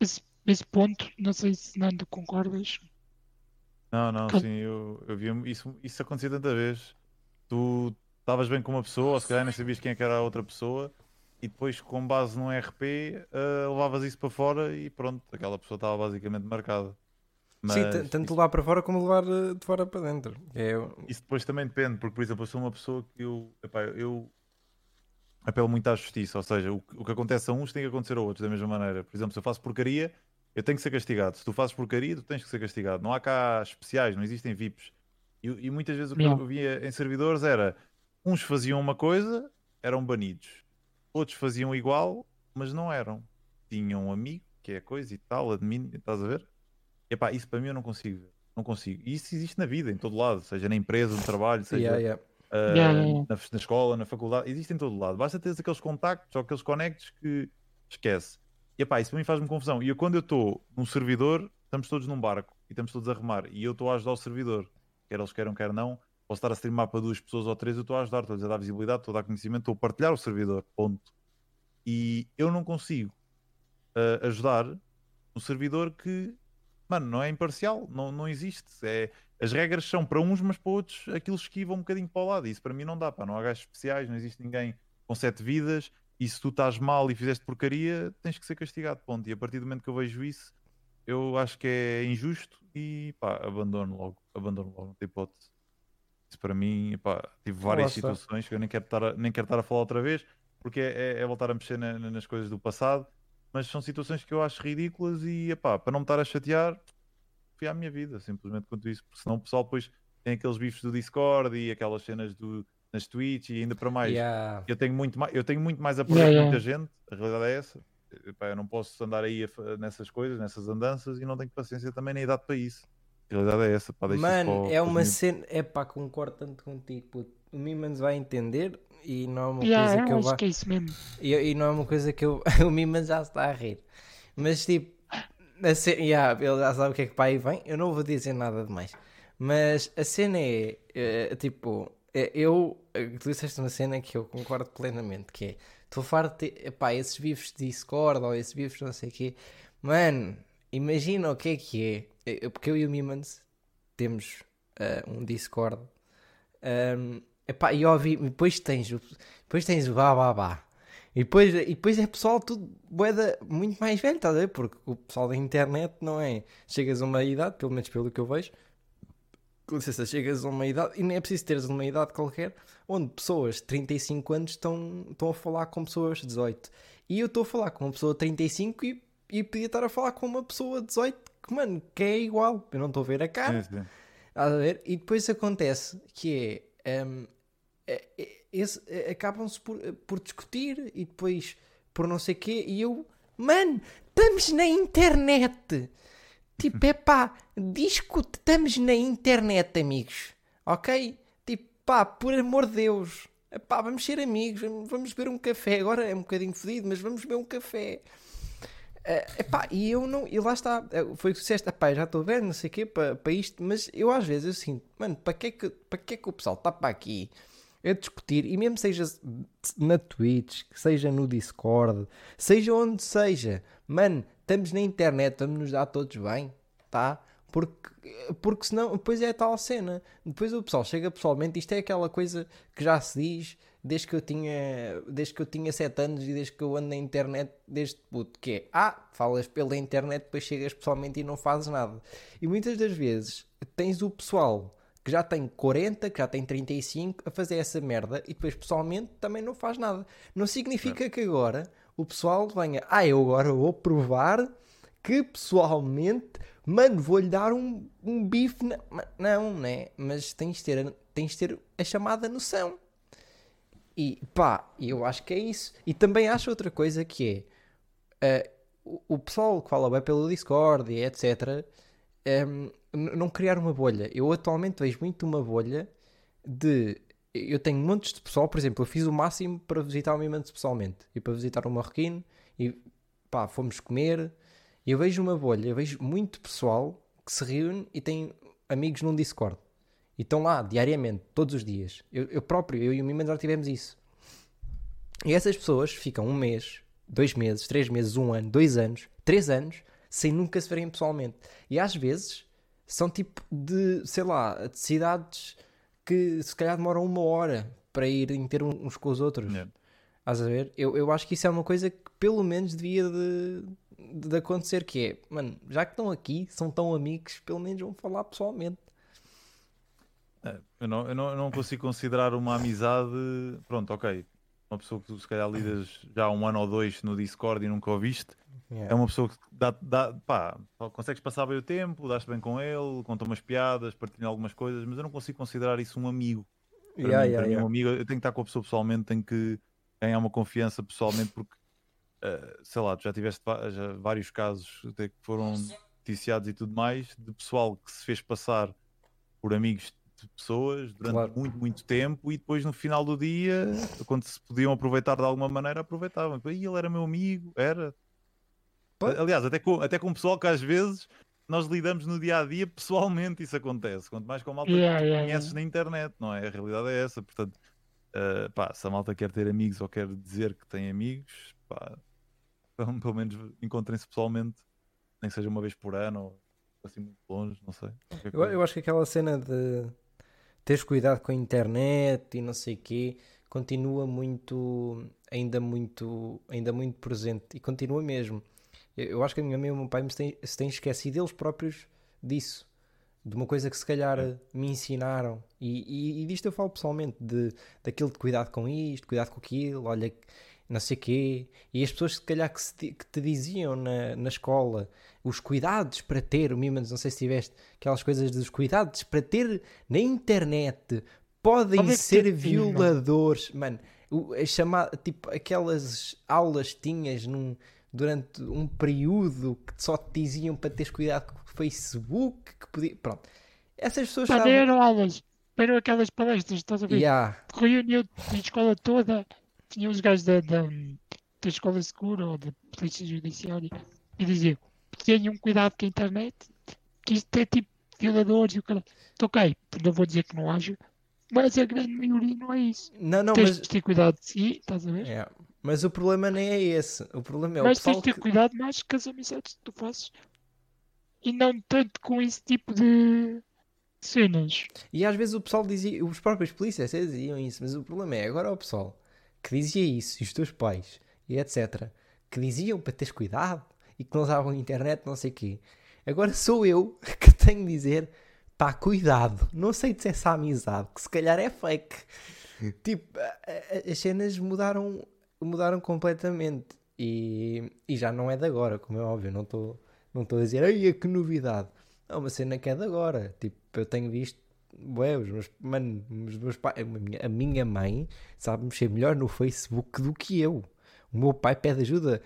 esse, esse ponto. Não sei se Nando concordas. Não, não, Cal- sim, eu, eu vi isso, isso acontecia tanta vez. Tu estavas bem com uma pessoa, ou se calhar nem sabias quem é que era a outra pessoa, e depois, com base num RP, ah, levavas isso para fora e pronto, aquela pessoa estava basicamente marcada. Sim, Mas t- tanto isso, levar para fora como levar eh, de fora para dentro. É, isso depois também depende, porque, por exemplo, eu sou uma pessoa que eu, epá, eu apelo muito à justiça, ou seja, o, que- o que acontece a uns tem que acontecer a outros da mesma maneira. Por exemplo, se eu faço porcaria, eu tenho que ser castigado. Se tu fazes porcaria, tu tens que ser castigado. Não há cá especiais, não existem VIPs. E, e muitas vezes o que Yeah. eu via em servidores era uns faziam uma coisa eram banidos. Outros faziam igual, mas não eram. Tinham um amigo, que é coisa e tal, admin, estás a ver? Epá, isso para mim eu não consigo. Não consigo. E isso existe na vida, em todo lado, seja na empresa, no trabalho, seja Yeah, yeah. ah, Yeah, yeah, yeah. Na, na escola, na faculdade, existe em todo lado. Basta ter aqueles contactos ou aqueles conectos que esquece. E epá, isso para mim faz-me confusão. E eu, quando eu estou num servidor, estamos todos num barco e estamos todos a remar. E eu estou a ajudar o servidor, quer eles queiram, quer não. Posso estar a streamar para duas pessoas ou três, eu estou a ajudar, estou a dar visibilidade, estou a dar conhecimento, estou a partilhar o servidor. Ponto. E eu não consigo ah, ajudar um servidor que, mano, não é imparcial, não, não existe. É, as regras são para uns, mas para outros aquilo esquiva um bocadinho para o lado. E isso para mim não dá, pá. Não há gajos especiais, não existe ninguém com sete vidas. E se tu estás mal e fizeste porcaria, tens que ser castigado. Ponto. E a partir do momento que eu vejo isso, eu acho que é injusto e pá, abandono logo. Abandono logo, não tem hipótese. Isso para mim, pá, tive várias está. situações que eu nem quero estar a, nem quero estar a falar outra vez, porque é, é- é voltar a mexer na- nas coisas do passado. Mas são situações que eu acho ridículas e, epá, para não me estar a chatear, fui à minha vida, simplesmente quanto isso, porque senão o pessoal depois tem aqueles bifes do Discord e aquelas cenas do, nas Twitch e ainda para mais. Yeah. Eu tenho muito mais, eu tenho muito mais a perder Yeah, que yeah. muita gente, a realidade é essa. Epá, eu não posso andar aí a nessas coisas, nessas andanças e não tenho paciência também nem idade para isso. A realidade é essa. Pá, para Mano, é para os uma cena. É pá, concordo tanto contigo, puto. O Mimans vai entender e não é uma Yeah, coisa que eu acho que é isso mesmo. E, e não é uma coisa que eu. [LAUGHS] o Mimans já está a rir. Mas tipo. A cena, yeah, ele já sabe o que é que para aí vem. Eu não vou dizer nada demais. Mas a cena é. eh, tipo. eh, Eu. eh, Tu disseste uma cena que eu concordo plenamente. Que é. Estou farto de. Epá, esses bifes de Discord ou esses bifes não sei o quê. Mano, imagina o que é que é. Eh, Porque eu e o Mimans temos eh, um Discord. Um, epá, e ouvi, depois tens, o- depois tens o bababá. E depois, e depois é pessoal tudo boeda, muito mais velho, estás a ver? Porque o pessoal da internet não é. Chegas a uma idade, pelo menos pelo que eu vejo, com licença, chegas a uma idade, e nem é preciso teres uma idade qualquer, onde pessoas de 35 anos estão, estão a falar com pessoas de 18. E eu estou a falar com uma pessoa de 35 e, e podia estar a falar com uma pessoa de 18 que, mano, que é igual. Eu não estou a ver a cara. Estás a ver? E depois acontece que é. esse- é- Acabam-se por, por discutir e depois por não sei quê. E eu, mano, estamos na internet. Tipo, é pá, discute, estamos na internet, amigos. Ok? Tipo, pá, por amor de Deus. Epá, vamos ser amigos, vamos- beber um café. Agora é um bocadinho fodido, mas vamos beber um café. Eh, epá, e eu não, e lá está, foi o que disseste, epá, já estou velho, não sei o quê, para para isto, mas eu às vezes eu sinto, mano, para é que, para que, é que o pessoal está para aqui a discutir, e mesmo seja na Twitch, seja no Discord, seja onde seja, mano, estamos na internet, vamos nos dar todos bem, tá? Porque, porque senão, depois é tal cena, depois o pessoal chega pessoalmente, isto é aquela coisa que já se diz desde que eu tinha, desde que eu tinha 7 anos e desde que eu ando na internet, desde puto, que é, ah, falas pela internet, depois chegas pessoalmente e não fazes nada. E muitas das vezes tens o pessoal que já tem 40, que já tem 35 a fazer essa merda e depois pessoalmente também não faz nada. Não significa que agora o pessoal venha, ah, eu agora vou provar que pessoalmente, mano, vou-lhe dar um, um bife. na-" Não, né? Mas tens de ter, a- tens de ter a chamada noção. E pá, eu acho que é isso. E também acho outra coisa que é eh, o, o pessoal que fala bem pelo Discord e etc. ehm, n- não criar uma bolha. Eu atualmente vejo muito uma bolha de. Eu tenho montes de pessoal, por exemplo, eu fiz o máximo para visitar o Mimantes pessoalmente e para visitar o Marroquino e pá, fomos comer. E eu vejo uma bolha, eu vejo muito pessoal que se reúne e tem amigos num Discord. E estão lá diariamente, todos os dias. Eu, eu próprio, eu e o Mimantes já tivemos isso. E essas pessoas ficam um mês, dois meses, três meses, um ano, dois anos, três anos, sem nunca se verem pessoalmente. E às vezes são tipo de, sei lá, de cidades que se calhar demoram uma hora para irem ter uns com os outros. Yeah. Estás a ver? Eu, eu acho que isso é uma coisa que pelo menos devia de, de acontecer, que é, mano, já que estão aqui, são tão amigos, pelo menos vão falar pessoalmente. É, eu, não, eu, não, eu não consigo considerar uma amizade. Pronto, ok. Uma pessoa que tu se calhar lidas já há um ano ou dois no Discord e nunca o viste. É uma pessoa que dá, dá pá, consegues passar bem o tempo, dás bem com ele, conta umas piadas, partilha algumas coisas, mas eu não consigo considerar isso um amigo. Para Yeah, mim, yeah, para mim, yeah. um amigo, eu tenho que estar com a pessoa pessoalmente, tenho que ganhar uma confiança pessoalmente, porque uh, sei lá, tu já tiveste já vários casos que foram noticiados e tudo mais de pessoal que se fez passar por amigos de pessoas durante claro. muito, muito tempo e depois no final do dia, quando se podiam aproveitar de alguma maneira, aproveitavam. E ele era meu amigo, era. Aliás, até com, até com pessoal que às vezes nós lidamos no dia a dia pessoalmente, isso acontece. Quanto mais com a malta yeah, que yeah, conheces yeah. na internet, não é? A realidade é essa. Portanto, uh, pá, se a malta quer ter amigos ou quer dizer que tem amigos, pá, então, pelo menos encontrem-se pessoalmente, nem que seja uma vez por ano ou assim muito longe, não sei. Eu, eu, acho que aquela cena de teres cuidado com a internet e não sei o quê continua muito, ainda muito, ainda muito presente e continua mesmo. Eu, acho que a minha mãe e o meu pai se têm, se têm esquecido eles próprios disso. De uma coisa que se calhar é. me ensinaram, e, e, e disto eu falo pessoalmente, de, daquilo de cuidado com isto, cuidado com aquilo, olha, não sei quê, e as pessoas se calhar que, se, que te diziam na, na escola os cuidados para ter, o Mimans, não sei se tiveste aquelas coisas dos cuidados para ter na internet podem Talvez ser violadores, mano, a chamar, tipo, aquelas aulas tinhas num, durante um período que só te diziam para teres cuidado com o Facebook, que podia, pronto, essas pessoas sabem... eram aulas, eram aquelas palestras, estás a ver? Yeah. Reunião de escola toda tinha os gajos da, da, da escola segura ou da polícia judiciária e diziam tenham cuidado com a internet que isto é tipo violadores e o cara. Ok, não vou dizer que não haja, mas a grande maioria não é isso. Não, não, tens mas... de ter cuidado de si, estás a ver? É. Mas o problema nem é esse. O problema é mas o tens de ter que... cuidado mais com as amizades que tu fazes e não tanto com esse tipo de cenas. E às vezes o pessoal dizia, os próprios polícias diziam isso, mas o problema é agora o pessoal que dizia isso, e os teus pais, e etc., que diziam para teres cuidado e que não usavam internet, não sei o quê. Agora sou eu [LAUGHS] que tenho de dizer, pá, cuidado, não sei se essa amizade, que se calhar é fake. [LAUGHS] tipo, as cenas mudaram, mudaram completamente. E, e já não é de agora, como é óbvio, não estou não a dizer, ai, que novidade. É uma cena que é de agora. Tipo, eu tenho visto Ué, os meus, mano, os meus pais, a minha, a minha mãe sabe mexer melhor no Facebook do que eu. O meu pai pede ajuda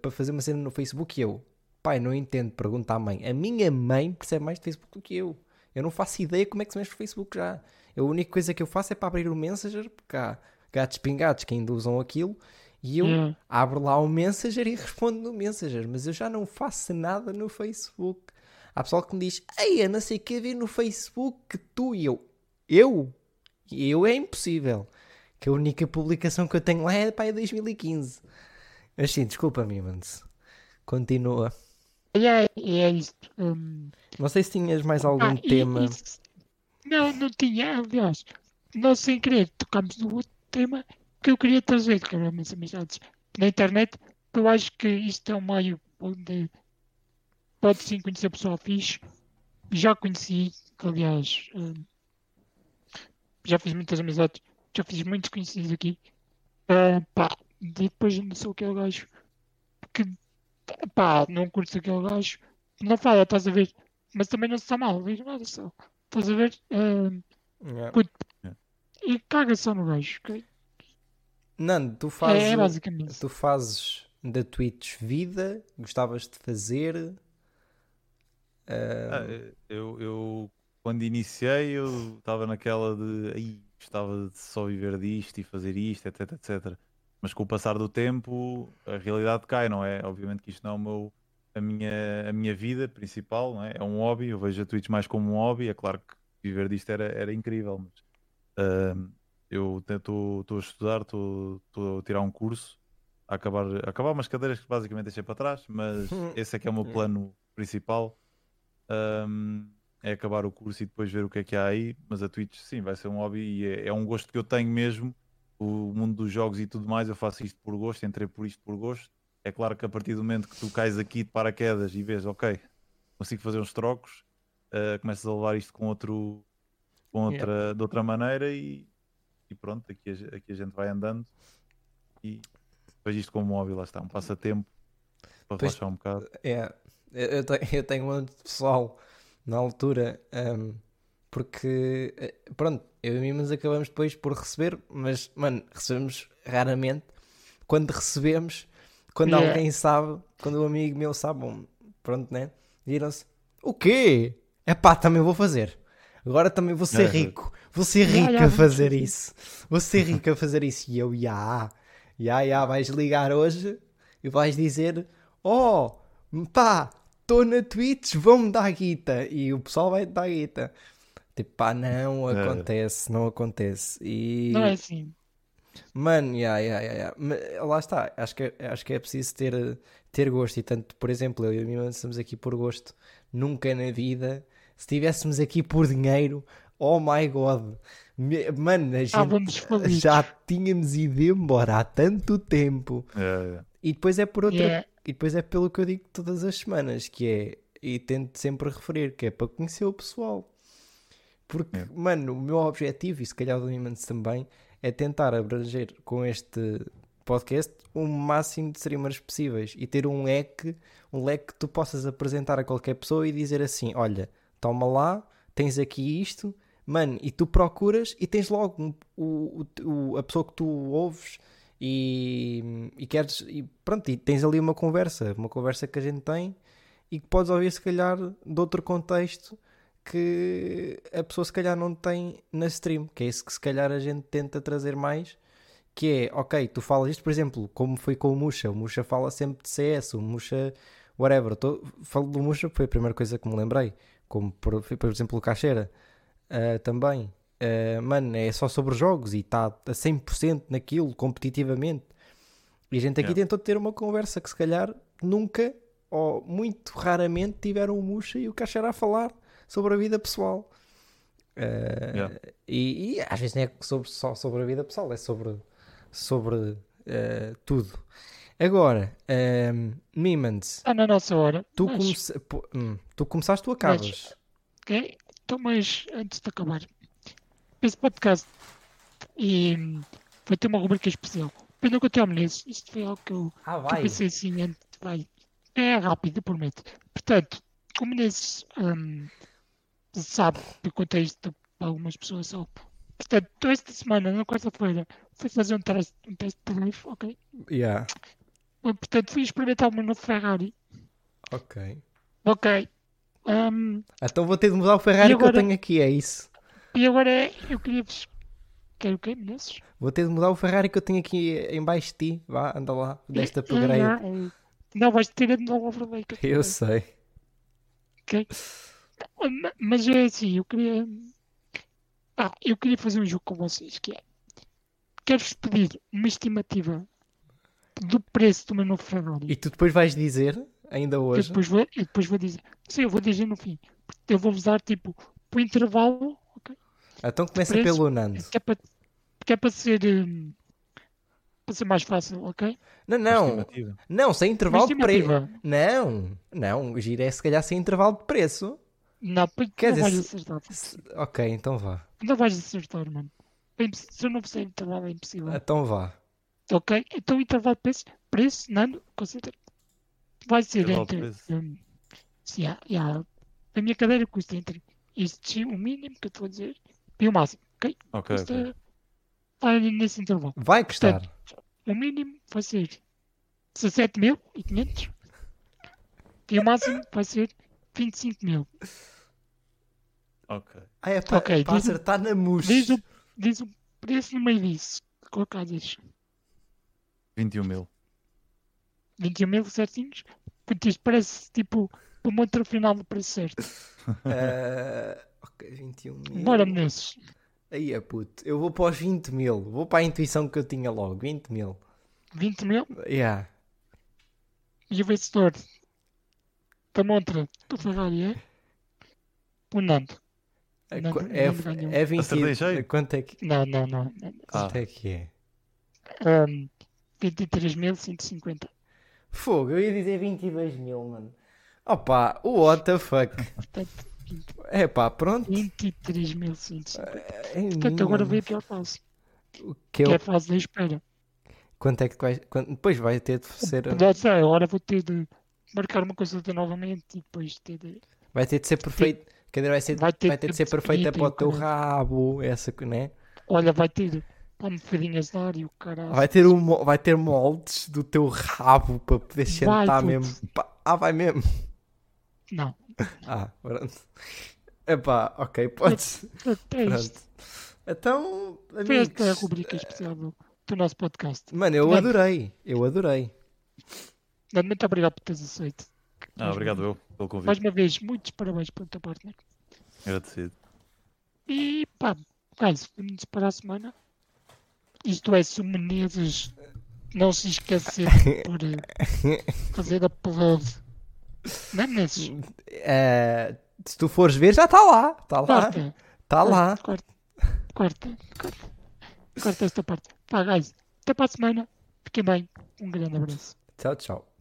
para fazer uma cena no Facebook e eu. Pai, não entendo, pergunta à mãe. A minha mãe percebe mais de Facebook do que eu. Eu não faço ideia como é que se mexe no Facebook já. A única coisa que eu faço é para abrir o Messenger, porque há gatos pingados que ainda usam aquilo, e eu hum. abro lá o Messenger e [LAUGHS] respondo no Messenger, mas eu já não faço nada no Facebook. Há pessoal que me diz, ei, eu não sei o que ver no Facebook que tu e eu. Eu? Eu é impossível. Que a única publicação que eu tenho lá é para 2015. Mas sim, desculpa-me, Mans. Continua. É, é isto. Um... Não sei se tinhas mais algum ah, tema. Isso... Não, não tinha, aliás. Nós sem querer tocamos no outro tema que eu queria trazer, que eram as amizades na internet. Eu acho que isto é um meio onde pode sim conhecer pessoal fixe. Já conheci, aliás, uh, já fiz muitas amizades, já fiz muitos conhecidos aqui. Uh, pá, depois ainda sou aquele gajo que, pá, não curto aquele gajo, não fala, estás a ver, mas também não se está mal, vejo nada só, estás a ver? Uh, yeah. E caga só no gajo, ok? Nando, tu fazes, é, é tu fazes da Twitch vida, gostavas de fazer, ah, eu, eu, quando iniciei, eu estava naquela de aí gostava de só viver disto e fazer isto, etc, etc. Mas com o passar do tempo, a realidade cai, não é? Obviamente que isto não é o meu, a, minha, a minha vida principal, não é? É um hobby, eu vejo a Twitch mais como um hobby. É claro que viver disto era, era incrível, mas uh, eu estou a estudar, estou a tirar um curso, a acabar, a acabar umas cadeiras que basicamente deixei para trás, mas [LAUGHS] esse é que é o meu plano principal um, é acabar o curso e depois ver o que é que há aí. Mas a Twitch, sim, vai ser um hobby e é, é, um gosto que eu tenho mesmo. O mundo dos jogos e tudo mais, eu faço isto por gosto, entrei por isto por gosto. É claro que a partir do momento que tu cais aqui de paraquedas e vês, ok, consigo fazer uns trocos, uh, começas a levar isto com outro com outra, yeah. de outra maneira e, e pronto, aqui a, aqui a gente vai andando e vejo isto como um hobby, lá está, um passatempo para pois, relaxar um bocado. É, eu, tenho, eu tenho um pessoal na altura um, Porque, eh, pronto, eu e mim mas acabamos depois por receber, mas, mano, recebemos raramente. Quando recebemos, quando Yeah. alguém sabe, quando um amigo meu sabe, bom, pronto, né? Viram-se, o quê? É pá, também vou fazer. Agora também vou ser É. rico. Vou ser rico a fazer isso. Vou ser rico a fazer isso. E eu, ya, ya, ya, vais ligar hoje e vais dizer, oh, pá, estou na Twitch, vão-me dar guita. E o pessoal vai te dar guita. Tipo, pá, não É. acontece, não acontece. E... Não é assim. Mano, yeah, yeah, yeah, yeah. Lá está. Acho que, é- acho que é preciso ter, ter gosto. E tanto, por exemplo, eu e a minha irmã estamos aqui por gosto. Nunca na vida, se estivéssemos aqui por dinheiro, oh my god, mano, a gente falidos. já tínhamos ido embora há tanto tempo. É, é. E depois é por outra. Yeah. E depois é pelo que eu digo todas as semanas, que é, e tento sempre referir, que é para conhecer o pessoal. Porque, É. mano, o meu objetivo, e se calhar o do Imans também, é tentar abranger com este podcast o máximo de streamers possíveis e ter um leque, um leque que tu possas apresentar a qualquer pessoa e dizer assim: olha, toma lá, tens aqui isto, mano, e tu procuras e tens logo o, o- a pessoa que tu ouves e, e queres, e pronto, e tens ali uma conversa, uma conversa que a gente tem e que podes ouvir se calhar de outro contexto que a pessoa se calhar não tem na stream, que é isso que se calhar a gente tenta trazer mais, que é, ok, tu falas isto, por exemplo, como foi com o Musha, o Musha fala sempre de CS, o Musha, whatever, tô, falo do Musha, foi a primeira coisa que me lembrei, como por, por exemplo o Caixeira, ah, também, Ah, mano, é só sobre jogos e está a 100% naquilo, competitivamente, e a gente aqui Yeah. tentou ter uma conversa que se calhar nunca, ou muito raramente, tiveram o Musha e o Caixeira a falar sobre a vida pessoal. Uh, Yeah. e, e às vezes não é sobre- só sobre a vida pessoal, é sobre, sobre uh, tudo. Agora, um, Mimans, Está na nossa hora. tu, mas, comece- hum, tu começaste, tu acabas. ok? Então, mas antes de acabar, esse podcast e vai ter uma rubrica especial. Pena que eu tenho amnésia. Isto foi algo que eu, Ah, que eu pensei assim antes. Vai. É rápido, eu prometo. Portanto, como nesses hum, sabe do contexto para algumas pessoas só. Portanto, esta semana, na quarta-feira, fui fazer um teste, um teste de drive, ok? Yeah. Portanto, fui experimentar o meu novo Ferrari. Ok. Ok. Hum, Então vou ter de mudar o Ferrari E que eu agora- tenho aqui, é isso. e agora eu queria vos. Quero o quê, Menezes? Vou ter de mudar o Ferrari que eu tenho aqui em baixo de ti. Vá, anda lá, desta. É, é, é. Não, vais ter de novo overlay. que Eu sei. Ok? Ma- Mas é assim, eu queria. Ah, eu queria fazer um jogo com vocês, que é. Quero-vos pedir uma estimativa do preço do meu novo Ferrari. E tu depois vais dizer, ainda hoje, depois, vou, depois vou dizer. Sim, eu vou dizer no fim. Eu vou-vos dar tipo o intervalo, ok? então começa preço- pelo Nando. Que é para, que é para ser. hum, para ser mais fácil, ok? Não, não, não, sem intervalo de preço. Não, não, o giro é se calhar sem intervalo de preço. Não, Quer não dizer, vais acertar. Se- Ok, então vá. Não vais acertar, mano. É Se eu não fizer intervalo, é impossível. Então vá. Ok? Então o intervalo de preço, preço, Nando, considera. Vai ser entre. hum, se há, há- a minha cadeira custa entre este, o mínimo que eu estou a dizer, e o máximo, ok? Ok, Custa. ok. Vai nesse intervalo. Vai custar. O mínimo vai ser 17.500 e o máximo vai ser 25 mil. Ok. Ah, é para Ok, diz- acertar na mousse. Diz o, diz o preço no meio disso. Colocadas 21 mil. 21 mil certinhos. Porque isto parece tipo o monte final do preço certo. [LAUGHS] Ah, ok, 21 mil. Bora nesses. Aí é puto. Eu vou para os 20 mil. Vou para a intuição que eu tinha logo. 20 mil. 20 mil Yeah. e o vencedor da montra do Ferrari é o Nando. É, não é, é 20. Acertei cheio? Quanto é que, Não, não, não. não. Ah. quanto é, que é? Um, 23.150. Fogo, eu ia dizer 22 mil, mano. Opa, what the fuck. É pá, pronto. 23.150. É, Portanto, agora mano. veio a pior fase. Que Que é a fase da espera. quanto é que vais. quanto- depois vai ter de ser. Não sei, agora vou ter de marcar uma coisa novamente e depois ter de. Vai ter de ser perfeito. cadeira vai, ser, Vai ter vai ter de ser de perfeita para o o teu rabo, essa, que- né? Olha, vai ter de ar e o caralho. Vai ter, um, vai ter moldes do teu rabo para poder sentar puto. mesmo. Ah, vai mesmo. Não, Ah, pronto. Epá, ok, podes. é isto. Pronto. Então, Foi esta a amigos. rubrica especial do, do nosso podcast. Mano, eu Mano. adorei. Eu adorei. Mano, Muito obrigado por teres aceito. Ah, obrigado eu pelo Mais convite. uma vez, muitos parabéns pela tua parte, né? Agradecido. E pá, guys, vemos para a semana. Isto é, se o Menezes não se esquecer [LAUGHS] por eh, fazer upload. Não é Menezes? Eh, se tu fores ver, já está lá. Está lá. Está lá. Corta. Corta. Corta. Corta esta parte. Pá, guys, até para a semana. Fiquem bem. Um grande abraço. Tchau, tchau.